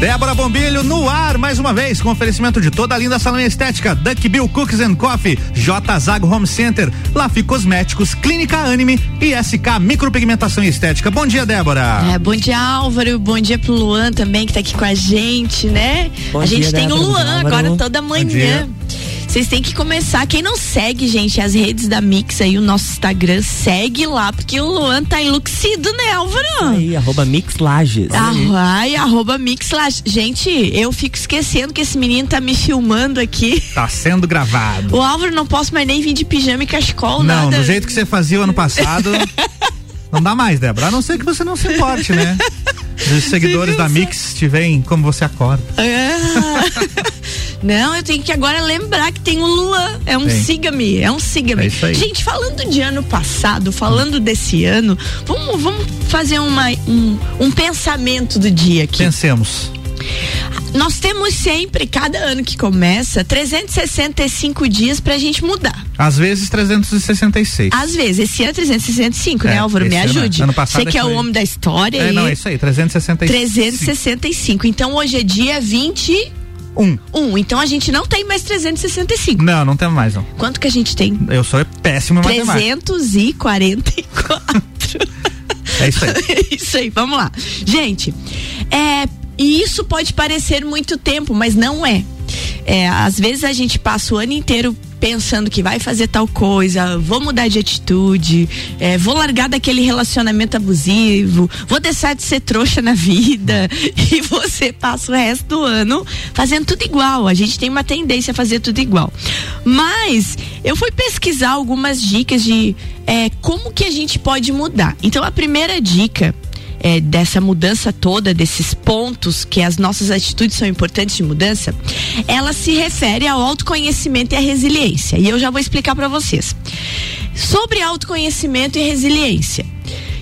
Débora Bombilho no ar mais uma vez com oferecimento de toda a linda salão estética, Duck Bill Cookies and Coffee, J Zago Home Center, Lafi Cosméticos, Clínica Anime e SK Micropigmentação e Estética. Bom dia, Débora. É, bom dia, Álvaro. Bom dia pro Luan também que tá aqui com a gente, né? Bom a gente tem Débora, o Luan agora toda manhã. Vocês têm que começar. Quem não segue, gente, as redes da Mix aí, o nosso Instagram, segue lá, porque o Luan tá enlucido, né, Álvaro? Aí, arroba Mix Lages. Ah, ai, arroba Mix Lages. Gente, eu fico esquecendo que esse menino tá me filmando aqui. Tá sendo gravado. O Álvaro não posso mais nem vir de pijama e cachecol, não, nada. do jeito que você fazia o ano passado. não dá mais, Débora. A não ser que você não se importe, né? Os seguidores da Mix te veem como você acorda. Ah. Não, eu tenho que agora lembrar que tem o Luan. É um siga-me, é um siga-me. É Gente, falando de ano passado, falando desse ano, vamos, vamos fazer uma, um, um pensamento do dia aqui. Pensemos. Nós temos sempre, cada ano que começa, 365 dias pra gente mudar. Às vezes 366. Às vezes, esse ano é 365, né, é, né, Álvaro? Me ajude. Ano, ano passado Você que é o homem da história. É, não, é isso aí, 365. 365. Então hoje é dia 20 um. Um. Então a gente não tem mais 365. Não, não temos mais, não. Quanto que a gente tem? Eu sou péssimo em 344. É isso aí. é isso aí, vamos lá. Gente, é, e isso pode parecer muito tempo, mas não é. É, às vezes a gente passa o ano inteiro pensando que vai fazer tal coisa, vou mudar de atitude, é, vou largar daquele relacionamento abusivo, vou deixar de ser trouxa na vida e você passa o resto do ano fazendo tudo igual. A gente tem uma tendência a fazer tudo igual. Mas eu fui pesquisar algumas dicas de é, como que a gente pode mudar. Então a primeira dica é, dessa mudança toda, desses pontos que as nossas atitudes são importantes de mudança, ela se refere ao autoconhecimento e à resiliência. E eu já vou explicar para vocês. Sobre autoconhecimento e resiliência.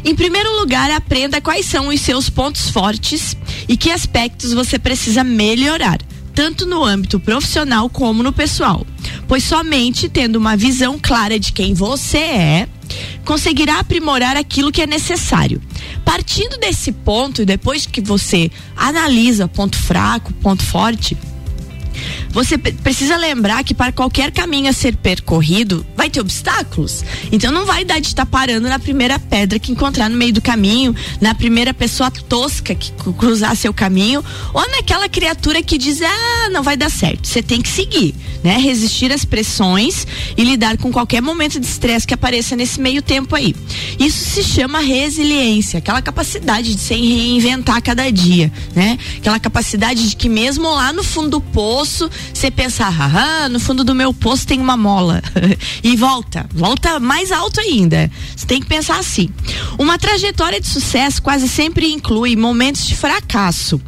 Em primeiro lugar, aprenda quais são os seus pontos fortes e que aspectos você precisa melhorar, tanto no âmbito profissional como no pessoal. Pois somente tendo uma visão clara de quem você é, conseguirá aprimorar aquilo que é necessário. Partindo desse ponto, e depois que você analisa ponto fraco, ponto forte, você precisa lembrar que para qualquer caminho a ser percorrido, vai ter obstáculos. Então não vai dar de estar parando na primeira pedra que encontrar no meio do caminho, na primeira pessoa tosca que cruzar seu caminho, ou naquela criatura que diz: "Ah, não vai dar certo". Você tem que seguir, né? Resistir às pressões e lidar com qualquer momento de estresse que apareça nesse meio tempo aí. Isso se chama resiliência, aquela capacidade de se reinventar a cada dia, né? Aquela capacidade de que mesmo lá no fundo do poço, você pensar, ah, no fundo do meu poço tem uma mola. e volta, volta mais alto ainda. Você tem que pensar assim. Uma trajetória de sucesso quase sempre inclui momentos de fracasso,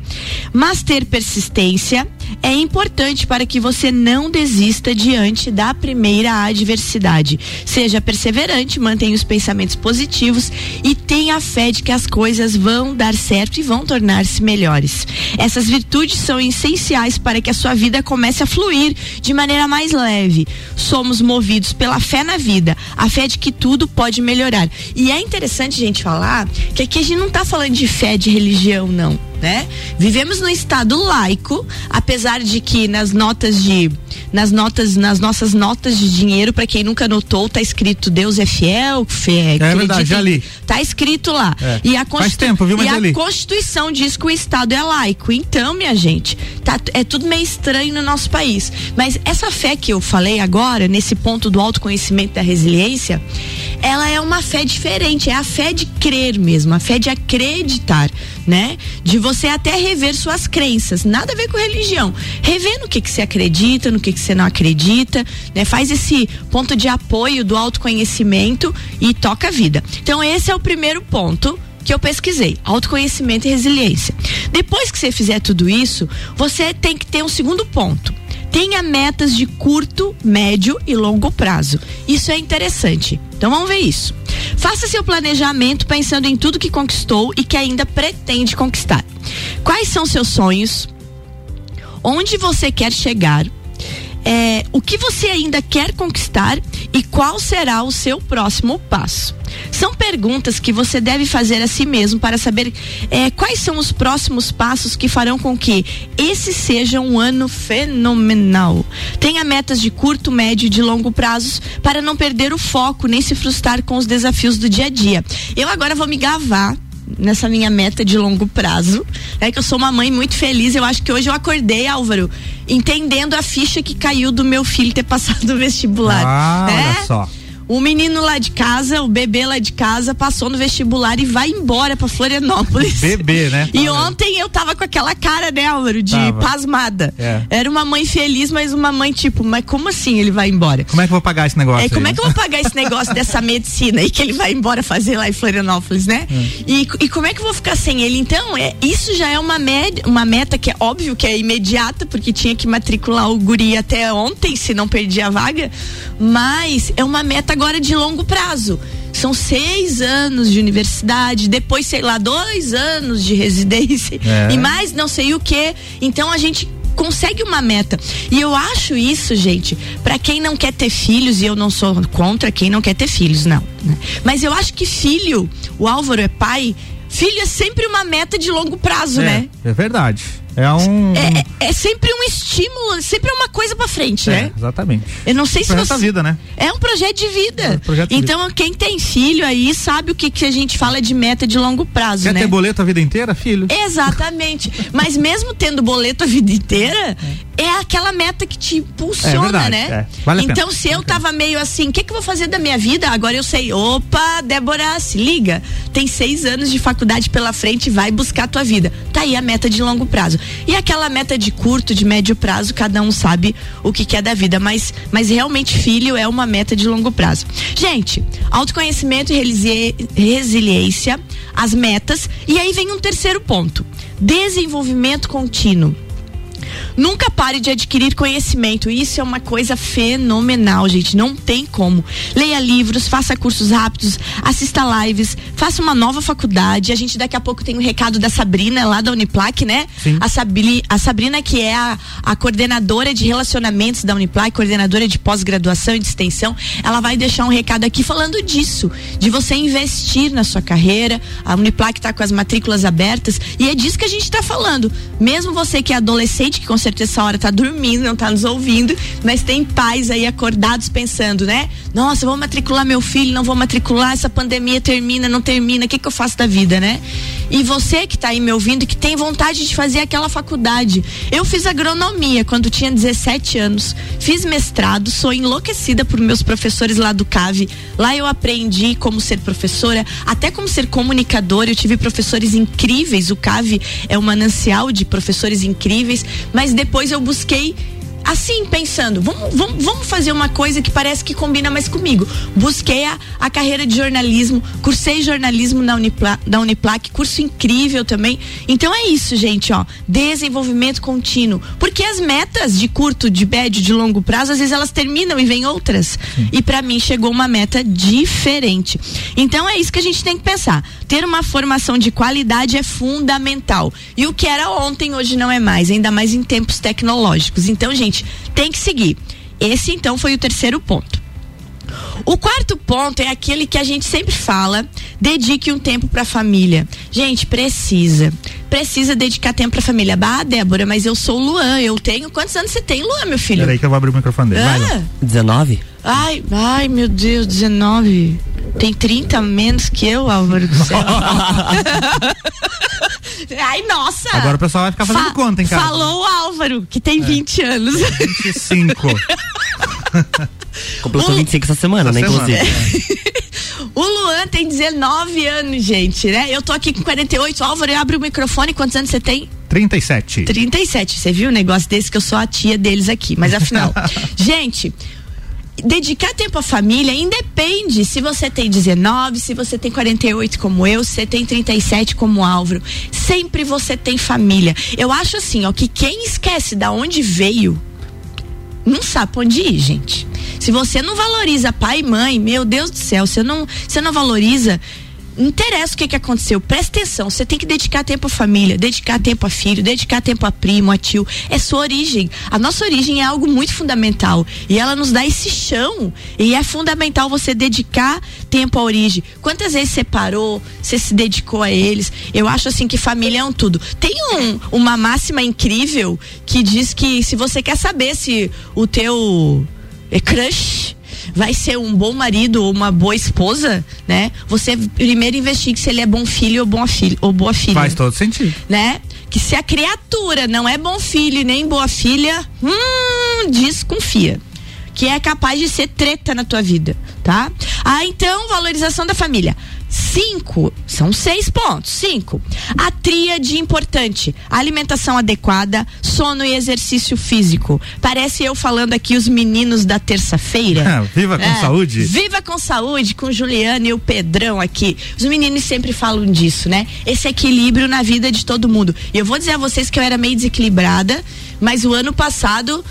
mas ter persistência é importante para que você não desista diante da primeira adversidade. Seja perseverante, mantenha os pensamentos positivos e tenha fé de que as coisas vão dar certo e vão tornar-se melhores. Essas virtudes são essenciais para que a sua vida comece a fluir de maneira mais leve. Somos movidos pela fé na vida, a fé de que tudo pode melhorar. E é interessante, gente, falar que aqui a gente não está falando de fé de religião, não né? Vivemos num estado laico, apesar de que nas notas de nas notas, nas nossas notas de dinheiro, para quem nunca notou, tá escrito Deus é fiel, fé, é verdade, já li. Tá escrito lá. É. E a Faz tempo, viu, mas e a Constituição diz que o Estado é laico. Então, minha gente, tá, é tudo meio estranho no nosso país. Mas essa fé que eu falei agora, nesse ponto do autoconhecimento da resiliência, ela é uma fé diferente, é a fé de crer mesmo, a fé de acreditar, né? De você até rever suas crenças, nada a ver com religião. Rever no que que você acredita, no que que você não acredita, né? Faz esse ponto de apoio do autoconhecimento e toca a vida. Então esse é o primeiro ponto que eu pesquisei, autoconhecimento e resiliência. Depois que você fizer tudo isso, você tem que ter um segundo ponto. Tenha metas de curto, médio e longo prazo. Isso é interessante. Então vamos ver isso. Faça seu planejamento pensando em tudo que conquistou e que ainda pretende conquistar. Quais são seus sonhos? Onde você quer chegar? é, o que você ainda quer conquistar e qual será o seu próximo passo. São perguntas que você deve fazer a si mesmo para saber é, quais são os próximos passos que farão com que esse seja um ano fenomenal. Tenha metas de curto, médio e de longo prazos para não perder o foco nem se frustrar com os desafios do dia a dia. Eu agora vou me gavar nessa minha meta de longo prazo. É que eu sou uma mãe muito feliz. Eu acho que hoje eu acordei, Álvaro, entendendo a ficha que caiu do meu filho ter passado o vestibular. Ah, né? olha só. O menino lá de casa, o bebê lá de casa, passou no vestibular e vai embora pra Florianópolis. Bebê, né? E ontem eu tava com aquela cara, né, Álvaro, de Tava. pasmada. É. Era uma mãe feliz, mas uma mãe tipo, mas como assim ele vai embora? Como é que eu vou pagar esse negócio? É, como aí? é que eu vou pagar esse negócio dessa medicina aí que ele vai embora fazer lá em Florianópolis, né? E, e como é que eu vou ficar sem ele? Então, é, isso já é uma, med, uma meta que é óbvio que é imediata, porque tinha que matricular o guri até ontem, se não perdi a vaga. Mas é uma meta agora de longo prazo. São seis anos de universidade, depois, sei lá, dois anos de residência É. e mais não sei o que. Então a gente consegue uma meta. E eu acho isso, gente, pra quem não quer ter filhos, e eu não sou contra quem não quer ter filhos, não. né? Mas eu acho que filho, o Álvaro é pai, filho é sempre uma meta de longo prazo, é, né? É verdade. É um. É, é- é sempre um estímulo, sempre é uma coisa pra frente, É, né? exatamente. Eu não sei se Projeto você... da vida, né? É um projeto de vida. É um projeto de então, quem tem filho aí sabe o que, que a gente fala de meta de longo prazo, Quer né? ter boleto a vida inteira, filho? Exatamente. Mas mesmo tendo boleto a vida inteira, é aquela meta que te É impulsiona, verdade, né? é. Vale então, se eu tava meio assim, o que, que eu vou fazer da minha vida? Agora eu sei. Opa, Débora, se liga. Tem seis anos de faculdade pela frente, vai buscar a tua vida. Tá aí a meta de longo prazo. E aquela meta de curto, de médio prazo, cada um sabe o que, que é da vida. Mas, mas realmente, filho é uma meta de longo prazo. Gente, autoconhecimento e resiliência, as metas. E aí vem um terceiro ponto: desenvolvimento contínuo. Nunca pare de adquirir conhecimento. Isso é uma coisa fenomenal, gente. Não tem como. Leia livros, faça cursos rápidos, assista lives, faça uma nova faculdade. A gente daqui a pouco tem um recado da Sabrina lá da Uniplac, né? Sim. A, Sabri, a Sabrina, que é a, a coordenadora de relacionamentos da Uniplac, coordenadora de pós-graduação e de extensão, ela vai deixar um recado aqui falando disso, de você investir na sua carreira. A Uniplac está com as matrículas abertas e é disso que a gente está falando. Mesmo você que é adolescente, que com certeza essa hora tá dormindo, não tá nos ouvindo, mas tem pais aí acordados pensando, né? Nossa, vou matricular meu filho, não vou matricular, essa pandemia termina, não termina, o que que eu faço da vida, né? E você que tá aí me ouvindo que tem vontade de fazer aquela faculdade. Eu fiz agronomia quando tinha 17 anos, fiz mestrado, sou enlouquecida por meus professores lá do CAV. Lá eu aprendi como ser professora, até como ser comunicadora. Eu tive professores incríveis. O CAV é um manancial de professores incríveis, mas depois eu busquei assim, pensando, vamos, vamos, vamos fazer uma coisa que parece que combina mais comigo. Busquei a, a carreira de jornalismo, cursei jornalismo na, Unipla, na Uniplac, curso incrível também. Então é isso, gente, ó. Desenvolvimento contínuo. Porque as metas de curto, de médio, de longo prazo, às vezes elas terminam e vem outras. E para mim chegou uma meta diferente. Então é isso que a gente tem que pensar. Ter uma formação de qualidade é fundamental. E o que era ontem, hoje não é mais, ainda mais em tempos tecnológicos. Então, gente, tem que seguir. Esse então foi o terceiro ponto. O quarto ponto é aquele que a gente sempre fala: dedique um tempo para a família. Gente, precisa. Precisa dedicar tempo para a família. Bah, Débora, mas eu sou o Luan. Eu tenho. Quantos anos você tem, Luan, meu filho? Peraí que eu vou abrir o microfone dele. Vai, Ah, Lu. 19? ai, ai, meu Deus, 19. Tem 30 a menos que eu, Álvaro do céu. ai, nossa! Agora o pessoal vai ficar fazendo Fa- conta, hein, cara? É. Falou o Álvaro, que tem 20 anos. 25. Completou O- 25 essa semana, Essa né, semana. inclusive. O Luan tem 19 anos, gente, né? Eu tô aqui com 48. Álvaro, abre o microfone. Quantos anos você tem? 37. 37. Você viu um negócio desse que eu sou a tia deles aqui. Mas afinal, gente. Dedicar tempo à família independe se você tem 19, se você tem 48 como eu, se você tem 37 como o Álvaro. Sempre você tem família. Eu acho assim, ó, que quem esquece da onde veio, não sabe pra onde ir, gente. Se você não valoriza pai e mãe, meu Deus do céu, você não, você não valoriza. Não interessa o que, que aconteceu, presta atenção. Você tem que dedicar tempo à família, dedicar tempo a filho, dedicar tempo a primo, a tio. É sua origem. A nossa origem é algo muito fundamental. E ela nos dá esse chão. E é fundamental você dedicar tempo à origem. Quantas vezes você parou, você se dedicou a eles? Eu acho assim que família é um tudo. Tem um, uma máxima incrível que diz que se você quer saber se o teu crush vai ser um bom marido ou uma boa esposa, né? Você primeiro investigue se ele é bom filho ou boa filha ou boa filha. Faz todo sentido. Né? Que se a criatura não é bom filho nem boa filha, hum, desconfia que é capaz de ser treta na tua vida, tá? Ah, então, valorização da família. Cinco, são seis pontos. Cinco. A tríade importante: alimentação adequada, sono e exercício físico. Parece eu falando aqui os meninos da terça-feira. viva com é, saúde. Viva com saúde, com Juliana e o Pedrão aqui. Os meninos sempre falam disso, né? Esse equilíbrio na vida de todo mundo. E eu vou dizer a vocês que eu era meio desequilibrada, mas o ano passado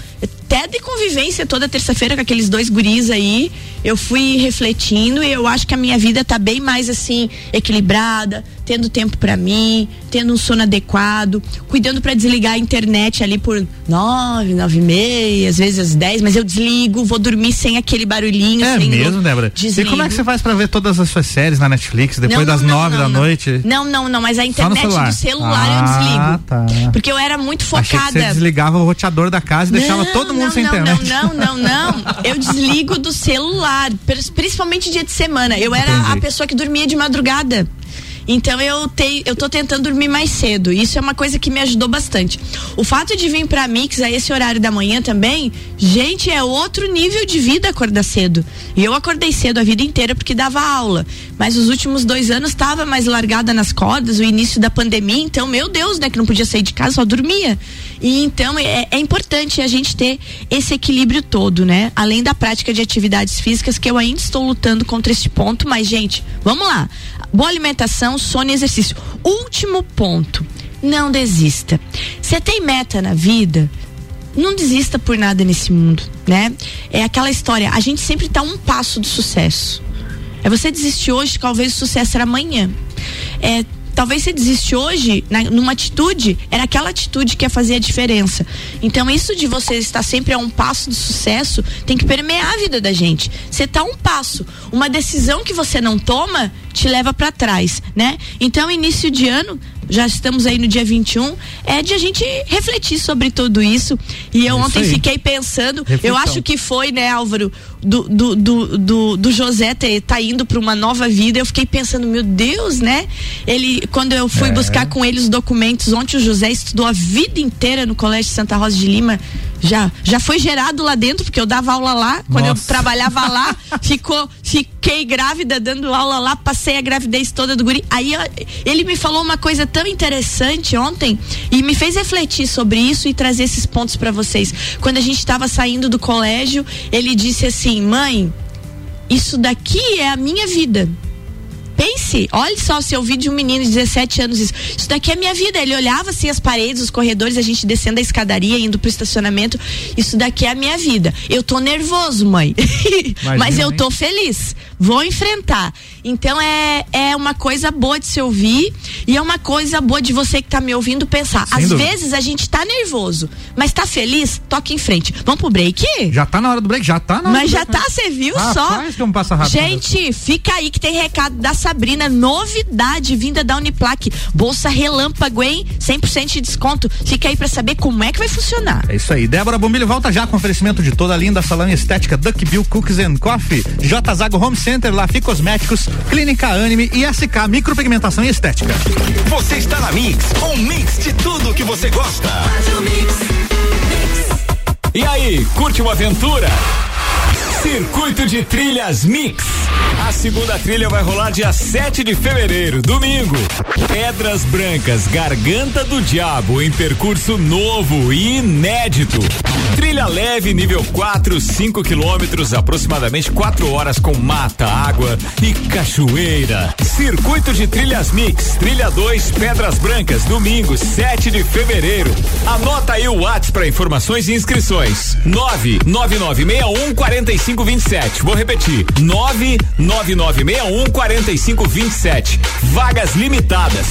até de convivência toda terça-feira com aqueles dois guris aí, eu fui refletindo e eu acho que a minha vida tá bem mais assim, equilibrada, tendo tempo para mim, tendo um sono adequado, cuidando para desligar a internet ali por nove, nove e meia, às vezes às dez, mas eu desligo, vou dormir sem aquele barulhinho. É mesmo, Débora? Desligo. E como é que você faz para ver todas as suas séries na Netflix depois não, das não, nove não, da noite? Não, não, não, mas a internet celular. do celular ah, eu desligo. Tá. Porque eu era muito focada. Você desligava o roteador da casa e deixava todo mundo sem internet. Não, não, não, não. Eu desligo do celular, principalmente dia de semana. Eu era Entendi. a pessoa que dormia de madrugada. Então eu, te, eu tô tentando dormir mais cedo. Isso é uma coisa que me ajudou bastante. O fato de vir pra Mix a esse horário da manhã também, gente, é outro nível de vida acordar cedo. E eu acordei cedo a vida inteira porque dava aula. Mas os últimos dois anos estava mais largada nas cordas, o início da pandemia, então, meu Deus, né, que não podia sair de casa, só dormia. E então é, é importante a gente ter esse equilíbrio todo, né? Além da prática de atividades físicas, que eu ainda estou lutando contra esse ponto, mas, gente, vamos lá. Boa alimentação, sono e exercício. Último ponto. Não desista. Você tem meta na vida? Não desista por nada nesse mundo, né? É aquela história, a gente sempre está um passo do sucesso. É você desistir hoje, talvez o sucesso era amanhã. É talvez você desiste hoje na, numa atitude, era aquela atitude que ia fazer a diferença. Então, isso de você estar sempre a um passo do sucesso tem que permear a vida da gente. Você tá a um passo. Uma decisão que você não toma te leva para trás, né? Então, início de ano, já estamos aí no dia 21, é de a gente refletir sobre tudo isso. E eu é ontem aí. fiquei pensando, Reflexão. eu acho que foi, né, Álvaro, do, do, do, do, do José ter, tá indo para uma nova vida. Eu fiquei pensando, meu Deus, né? Ele, quando eu fui é. buscar com ele os documentos, ontem o José estudou a vida inteira no Colégio Santa Rosa de Lima já, já foi gerado lá dentro, porque eu dava aula lá, quando Nossa. eu trabalhava lá, ficou, fiquei grávida dando aula lá, passei a gravidez toda do guri. Aí ele me falou uma coisa tão interessante ontem e me fez refletir sobre isso e trazer esses pontos para vocês. Quando a gente estava saindo do colégio, ele disse assim: "Mãe, isso daqui é a minha vida. Pense, olha só se eu vi de um menino de 17 anos isso. Isso daqui é minha vida. Ele olhava assim as paredes, os corredores, a gente descendo a escadaria, indo pro estacionamento. Isso daqui é a minha vida. Eu tô nervoso, mãe. Imagina, Mas eu tô feliz. Vou enfrentar. Então é, é uma coisa boa de se ouvir e é uma coisa boa de você que tá me ouvindo pensar. Sem Às dúvida. vezes a gente tá nervoso, mas tá feliz, toque em frente. Vamos pro break? Já tá na hora do break, já tá na hora Mas já break, tá, você viu Rapaz, só? Como passa rápido gente, fica aí que tem recado da Sabrina, novidade vinda da Uniplaque. Bolsa relâmpago, hein? 100% de desconto. Fica aí para saber como é que vai funcionar. É isso aí. Débora Bombilho volta já com oferecimento de toda a linda salão estética Duck Bill Cookies and Coffee, J Zago Home Center, Lafi Cosméticos, Clínica Anime e SK Micropigmentação e Estética. Você está na Mix, um mix de tudo que você gosta. E aí, curte uma aventura? Circuito de Trilhas Mix. A segunda trilha vai rolar dia 7 de fevereiro, domingo. Pedras Brancas, Garganta do Diabo, em percurso novo e inédito. Trilha leve, nível 4, 5 quilômetros, aproximadamente 4 horas com mata, água e cachoeira. Circuito de Trilhas Mix, trilha 2, Pedras Brancas, domingo, 7 de fevereiro. Anota aí o WhatsApp para informações e inscrições: 99961 45 4527. Vou repetir: 99961 4527. Vagas limitadas.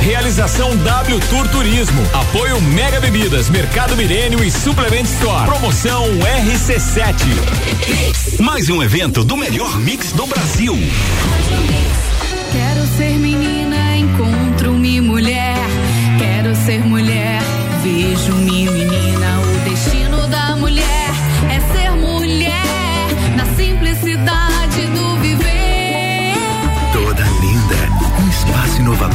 Realização W Tour Turismo. Apoio Mega Bebidas, Mercado Milênio e Suplement Store. Promoção RC7. Mais um evento do melhor mix do Brasil. Quero ser menina, encontro-me mulher. Quero ser mulher,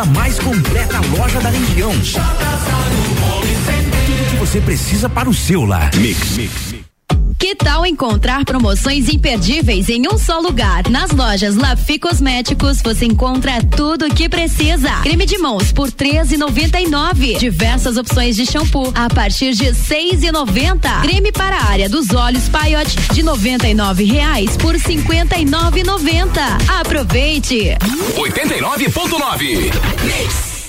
a mais completa loja da região. Tudo que você precisa para o seu lar. Mix, mix. Tal encontrar promoções imperdíveis em um só lugar? Nas lojas Lafi Cosméticos você encontra tudo o que precisa. Creme de mãos por 13,99. Diversas opções de shampoo a partir de 6,90. Creme para a área dos olhos Paiote de 99 reais por 59,90. Aproveite! 89.9.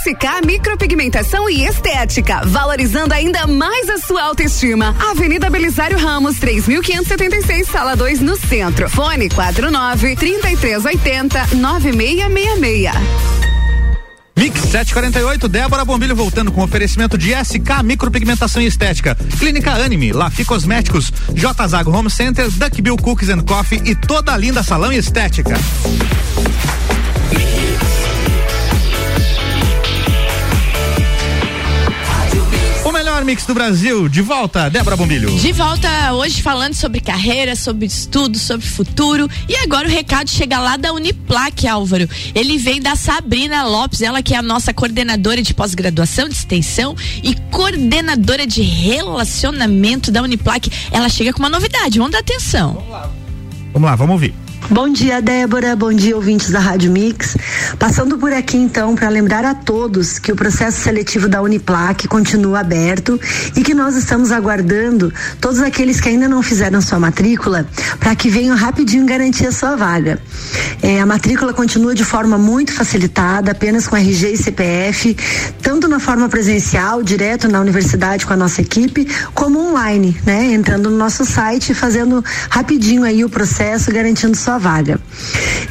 SK Micropigmentação e Estética, valorizando ainda mais a sua autoestima. Avenida Belisário Ramos, 3576, sala 2, no centro. Fone 49 3380 9666. Mix 748, Débora Bombilho voltando com oferecimento de SK Micropigmentação e Estética, Clínica Anime, Lafi Cosméticos, J Zago Home Center, Duck Bill Cookies and Coffee e toda a linda salão estética. Melhor mix do Brasil, de volta, Débora Bombilho. De volta hoje falando sobre carreira, sobre estudo, sobre futuro. E agora o recado chega lá da Uniplac, Álvaro. Ele vem da Sabrina Lopes, ela que é a nossa coordenadora de pós-graduação, de extensão e coordenadora de relacionamento da Uniplac. Ela chega com uma novidade, vamos dar atenção. Vamos lá, vamos ouvir. Bom dia, Débora. Bom dia, ouvintes da Rádio Mix. Passando por aqui, então, para lembrar a todos que o processo seletivo da Uniplac continua aberto e que nós estamos aguardando todos aqueles que ainda não fizeram sua matrícula para que venham rapidinho garantir a sua vaga. É, a matrícula continua de forma muito facilitada, apenas com RG e CPF, tanto na forma presencial, direto na universidade com a nossa equipe, como online, né? Entrando no nosso site e fazendo rapidinho aí o processo, garantindo sua vaga.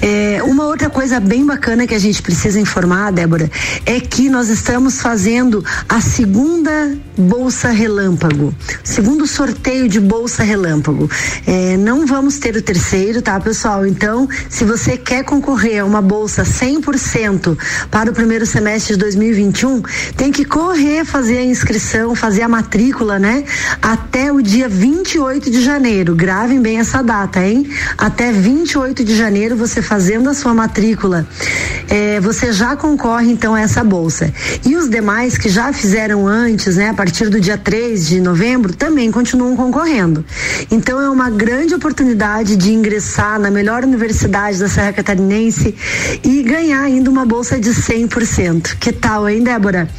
É, uma outra coisa bem bacana que a gente precisa informar, Débora, é que nós estamos fazendo a segunda bolsa relâmpago, segundo sorteio de bolsa relâmpago. É, não vamos ter o terceiro, tá, pessoal? Então, se você quer concorrer a uma bolsa 100% para o primeiro semestre de 2021, tem que correr fazer a inscrição, fazer a matrícula, né? Até o dia 28 de janeiro. Gravem bem essa data, hein? Até 28 28 de janeiro, você fazendo a sua matrícula, é, você já concorre então a essa bolsa. E os demais que já fizeram antes, né, a partir do dia 3 de novembro, também continuam concorrendo. Então é uma grande oportunidade de ingressar na melhor universidade da Serra Catarinense e ganhar ainda uma bolsa de 100%. Que tal, hein, Débora?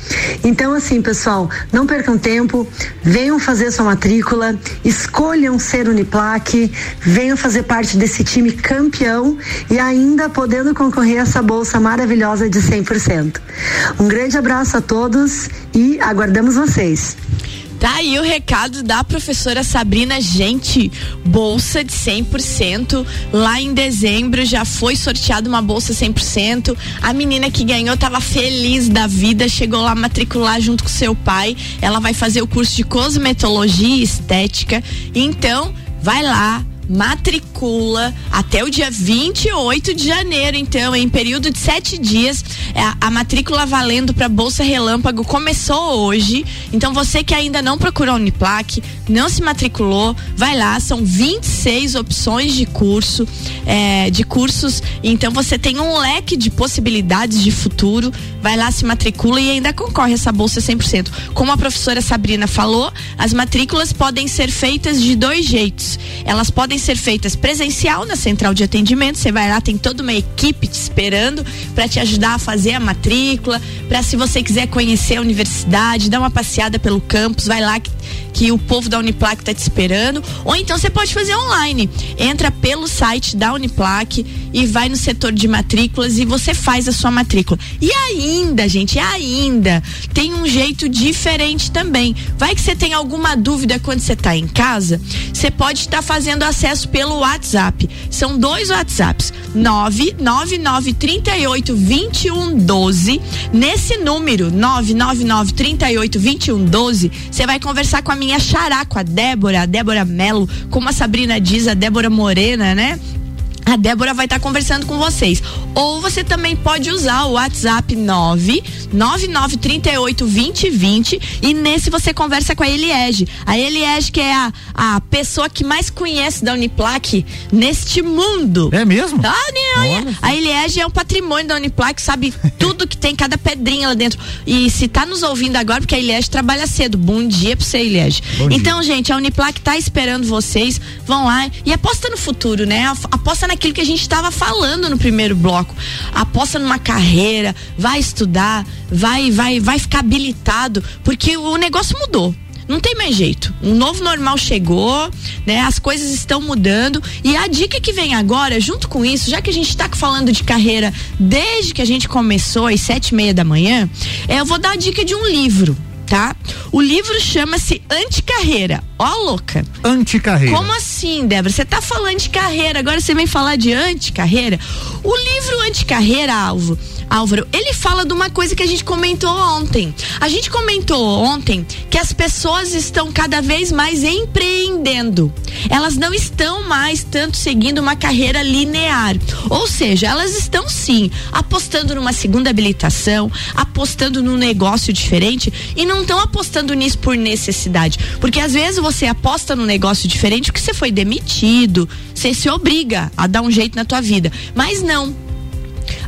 Então, assim, pessoal, não percam tempo, venham fazer sua matrícula, escolham ser Uniplaque, venham fazer parte desse time campeão e ainda podendo concorrer a essa bolsa maravilhosa de 100%. Um grande abraço a todos e aguardamos vocês. Tá aí o recado da professora Sabrina. Gente, bolsa de 100%. Lá em dezembro já foi sorteada uma bolsa 100%. A menina que ganhou estava feliz da vida, chegou lá matricular junto com seu pai. Ela vai fazer o curso de cosmetologia e estética. Então, vai lá, matricula até o dia 28 de janeiro, então, em período de sete dias. É, a matrícula valendo para Bolsa Relâmpago começou hoje. Então, você que ainda não procurou a Uniplac, não se matriculou, vai lá, são 26 opções de curso, é, de cursos. Então, você tem um leque de possibilidades de futuro. Vai lá, se matricula e ainda concorre a essa bolsa 100%. Como a professora Sabrina falou, as matrículas podem ser feitas de dois jeitos. Elas podem ser feitas presencial na central de atendimento. Você vai lá, tem toda uma equipe te esperando para te ajudar a fazer a matrícula, para se você quiser conhecer a universidade, dar uma passeada pelo campus, vai lá que, que o povo da Uniplac está te esperando. Ou então você pode fazer online. Entra pelo site da Uniplac e vai no setor de matrículas e você faz a sua matrícula. E ainda, gente, ainda tem um jeito diferente também. Vai que você tem alguma dúvida quando você está em casa, você pode estar tá fazendo acesso pelo WhatsApp. São dois WhatsApps: 99938 2112. Nesse número, 999 38 2112, você vai conversar com a minha xará, com a Débora, a Débora Melo, como a Sabrina diz, a Débora Morena, né? A Débora vai estar tá conversando com vocês. Ou você também pode usar o WhatsApp 99938 2020 e nesse você conversa com a Eliege. A Eliege que é a, a pessoa que mais conhece da Uniplac neste mundo. É mesmo? Ah, né? A Eliege é um patrimônio da Uniplac, sabe tudo que tem, cada pedrinha lá dentro. E se tá nos ouvindo agora, porque a Eliege trabalha cedo. Bom dia pra você, Eliege. Então, gente, a Uniplac tá esperando vocês. Vão lá e aposta no futuro, né? Aposta na aquilo que a gente estava falando no primeiro bloco. Aposta numa carreira, vai estudar, vai, vai, vai ficar habilitado, porque o negócio mudou não tem mais jeito. Um novo normal chegou, né? As coisas estão mudando e a dica que vem agora, junto com isso, já que a gente está falando de carreira desde que a gente começou às sete e meia da manhã, é, eu vou dar a dica de um livro tá? O livro chama-se Anticarreira. Ó, louca. Anticarreira. Como assim, Débora? Você tá falando de carreira, agora você vem falar de anticarreira? O livro Anticarreira, Alvo, Álvaro, ele fala de uma coisa que a gente comentou ontem. A gente comentou ontem que as pessoas estão cada vez mais empreendendo. Elas não estão mais tanto seguindo uma carreira linear. Ou seja, elas estão sim apostando numa segunda habilitação, apostando num negócio diferente e não estão apostando nisso por necessidade. Porque às vezes você aposta num negócio diferente porque você foi demitido, você se obriga a dar um jeito na tua vida. Mas não,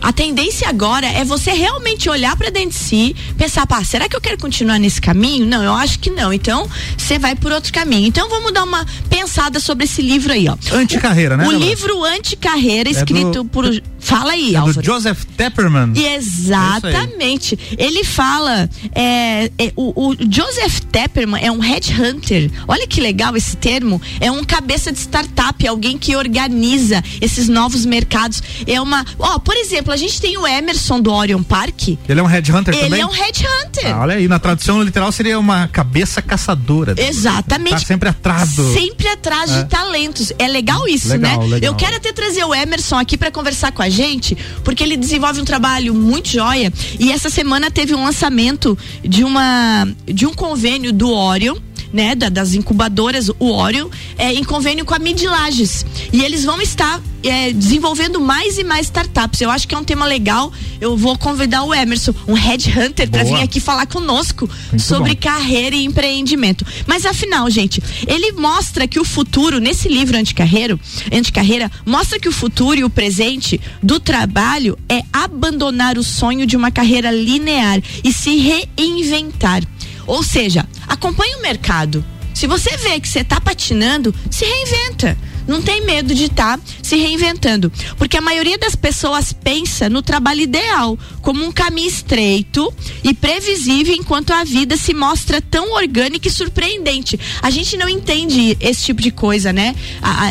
a tendência agora é você realmente olhar para dentro de si, pensar, pá, será que eu quero continuar nesse caminho? Não, eu acho que não. Então, você vai por outro caminho. Então, vamos dar uma pensada sobre esse livro aí, ó. Anticarreira, né? O livro Anticarreira, é escrito do... por Fala aí, é Álvaro. Joseph Tepperman. Exatamente. É Ele fala. É, é, o, o, Joseph Tepperman é um headhunter. Olha que legal esse termo. É um cabeça de startup, alguém que organiza esses novos mercados. É uma. Ó, por exemplo, a gente tem o Emerson do Orion Park. Ele é um headhunter Ele também? Ele é um headhunter. Ah, olha aí, na tradução literal seria uma cabeça caçadora. Exatamente. Tá sempre atrás do... Sempre atrás é. de talentos. É legal isso, legal, né? Legal. Eu quero até trazer o Emerson aqui para conversar com a gente, porque ele desenvolve um trabalho muito joia e essa semana teve um lançamento de uma de um convênio do Orion né, da- das incubadoras, o Orion, é, em convênio com a Midlages. E eles vão estar é, desenvolvendo mais e mais startups. Eu acho que é um tema legal. Eu vou convidar o Emerson, um headhunter, para vir aqui falar conosco Muito sobre bom. carreira e empreendimento. Mas afinal, gente, ele mostra que o futuro, nesse livro Anticarreiro, Anticarreira, mostra que o futuro e o presente do trabalho é abandonar o sonho de uma carreira linear e se reinventar. Ou seja, acompanhe o mercado. Se você vê que você está patinando, se reinventa. Não tem medo de estar se reinventando. Porque a maioria das pessoas pensa no trabalho ideal, como um caminho estreito e previsível, enquanto a vida se mostra tão orgânica e surpreendente. A gente não entende esse tipo de coisa, né?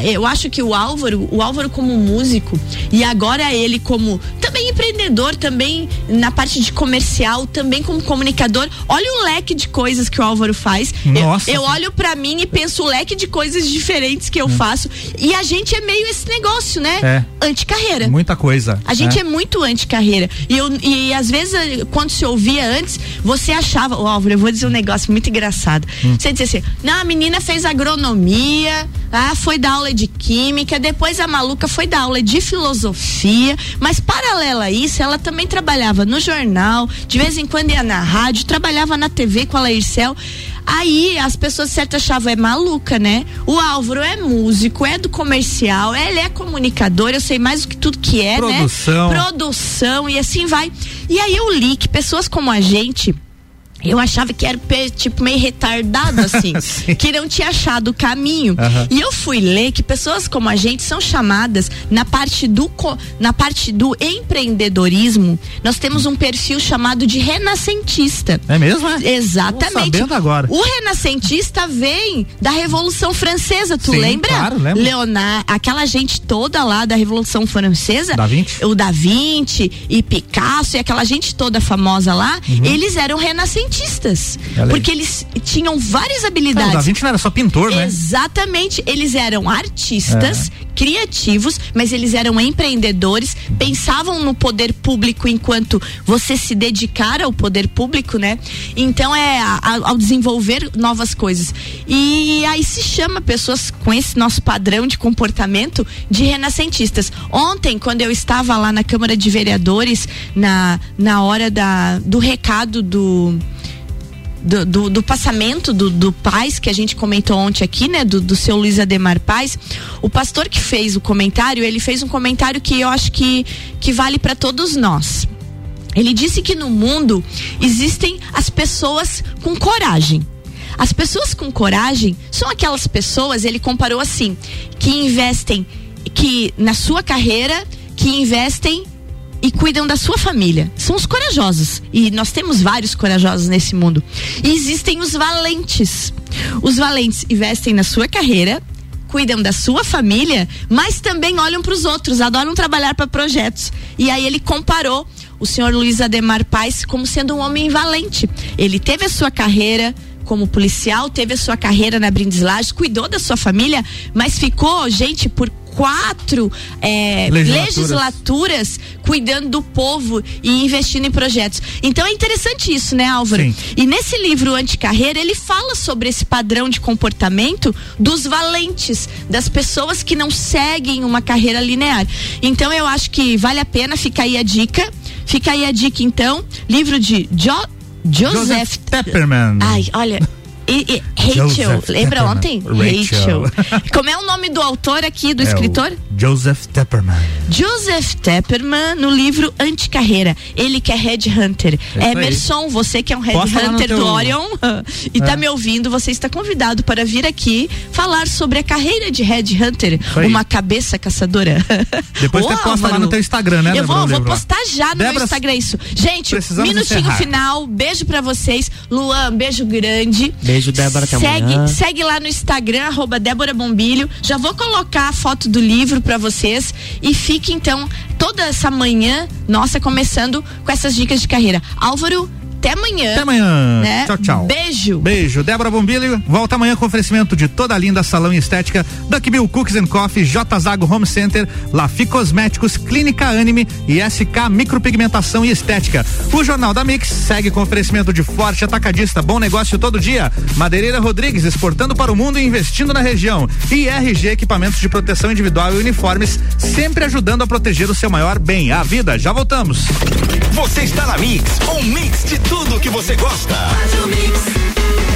Eu acho que o Álvaro, o Álvaro como músico, e agora ele como também empreendedor, também na parte de comercial, também como comunicador. Olha o leque de coisas que o Álvaro faz. Eu- Nossa. eu olho pra mim e penso o leque de coisas diferentes que eu faço. E a gente é meio esse negócio, né? É. Anticarreira. Muita coisa. A gente né? é muito anti-carreira. E, eu, e às vezes, eh, quando se ouvia antes, você achava, ô Álvaro, eu vou dizer um negócio muito engraçado. Hum. Você dizia assim: não, a menina fez agronomia, ah, foi dar aula de química, depois a maluca foi dar aula de filosofia, mas paralela a isso, ela também trabalhava no jornal, de vez em quando ia na rádio, trabalhava na TV com a Laírcel. Aí as pessoas certas achavam é maluca, né? O Álvaro é músico, é do comercial, ele é comunicador, eu sei mais do que tudo que é, Produção. né? Produção e assim vai. E aí eu li que pessoas como a gente eu achava que era tipo meio retardado assim, Sim. que não tinha achado o caminho. Aham. E eu fui ler que pessoas como a gente são chamadas na parte do na parte do empreendedorismo, nós temos um perfil chamado de renascentista. É mesmo, é? Exatamente. Tô sabendo agora. O renascentista vem da Revolução Francesa, tu Sim, lembra? claro, lembro. Leonardo, aquela gente toda lá da Revolução Francesa, Da Vinci? o Da Vinci e Picasso e aquela gente toda famosa lá, eles eram renascentistas. Aí. Porque eles tinham várias Cara, o habilidades. Da Vinci não era só pintor, né? Exatamente, eles eram artistas, criativos, mas eles eram empreendedores, pensavam no poder público enquanto você se dedicar ao poder público, né? Então é a- a- ao desenvolver novas coisas. E aí se chama pessoas com esse nosso padrão de comportamento de renascentistas. Ontem, quando eu estava lá na Câmara de Vereadores, na, na hora da, do recado do do, do, do passamento do, do Paz, que a gente comentou ontem aqui, né? Do, do seu Luiz Ademar Paz. O pastor que fez o comentário, ele fez um comentário que eu acho que, que vale para todos nós. Ele disse que no mundo existem as pessoas com coragem. As pessoas com coragem são aquelas pessoas, ele comparou assim, que investem que na sua carreira, que investem e cuidam da sua família. São os corajosos. E nós temos vários corajosos nesse mundo. E existem os valentes. Os valentes investem na sua carreira, cuidam da sua família, mas também olham para os outros, adoram trabalhar para projetos. E aí ele comparou o senhor Luiz Ademar Paes como sendo um homem valente. Ele teve a sua carreira como policial, teve a sua carreira na Brindis cuidou da sua família, mas ficou, gente, por quatro é, Legislaturas. legislaturas cuidando do povo e investindo em projetos. Então é interessante isso, né, Álvaro? Sim. E nesse livro Anticarreira, ele fala sobre esse padrão de comportamento dos valentes, das pessoas que não seguem uma carreira linear. Então eu acho que vale a pena, fica aí a dica. Fica aí a dica, então. Livro de jo Joseph, Joseph Tepperman. Ai, olha. E, e- Rachel, Joseph lembra Tepperman. ontem? Rachel. Como é o nome do autor aqui, do É escritor? Joseph Tepperman. Joseph Tepperman no livro Anticarreira. Ele que é Headhunter. É. Emerson, você que é um Headhunter do Orion e tá É. me ouvindo, você está convidado para vir aqui falar sobre a carreira de Headhunter, uma cabeça caçadora. Depois você posta lá no teu Instagram, né, Eu vou, Débora vou postar já no meu Instagram isso. Gente, minutinho encerrar. final, beijo pra vocês. Luan, beijo grande. Beijo, Débora, até segue, amanhã. segue lá no Instagram, arroba Débora Bombilho. Já vou colocar a foto do livro pra vocês. E fique então toda essa manhã, nossa, começando com essas dicas de carreira. Álvaro, até amanhã. Até amanhã. Né? Tchau, tchau. Beijo. Beijo. Débora Bombilho, volta amanhã com oferecimento de toda a linda salão e estética, Duck Bill Cookies and Coffee, J Zago Home Center, Lafi Cosméticos, Clínica Anime e SK Micropigmentação e Estética. O Jornal da Mix segue com oferecimento de forte atacadista, bom negócio todo dia. Madeireira Rodrigues, exportando para o mundo e investindo na região. E RG Equipamentos de Proteção Individual e Uniformes, sempre ajudando a proteger o seu maior bem, a vida. Já voltamos. Você está na Mix, um mix de tudo que você gosta. Mix.